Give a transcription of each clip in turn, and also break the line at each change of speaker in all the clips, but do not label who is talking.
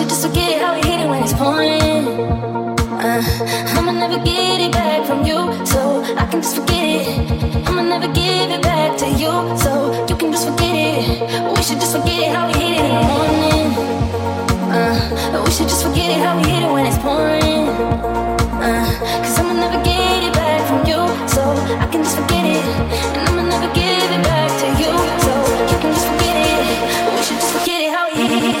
Should just forget how we hit it when it's pouring. Uh, I'ma never get it back from you, so I can just forget it. I'ma never give it back to you, so you can just forget it. We should just forget how we hit it in the morning. Uh, we should just forget it how we hit it when it's pouring. Uh, Cause I'ma never get it back from you, so I can just forget it. And I'ma never give it back to you, so you can just forget it. We should just forget it how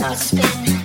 start
spinning.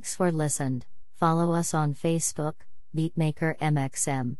Thanks for listened. Follow us on Facebook, Beatmaker MXM.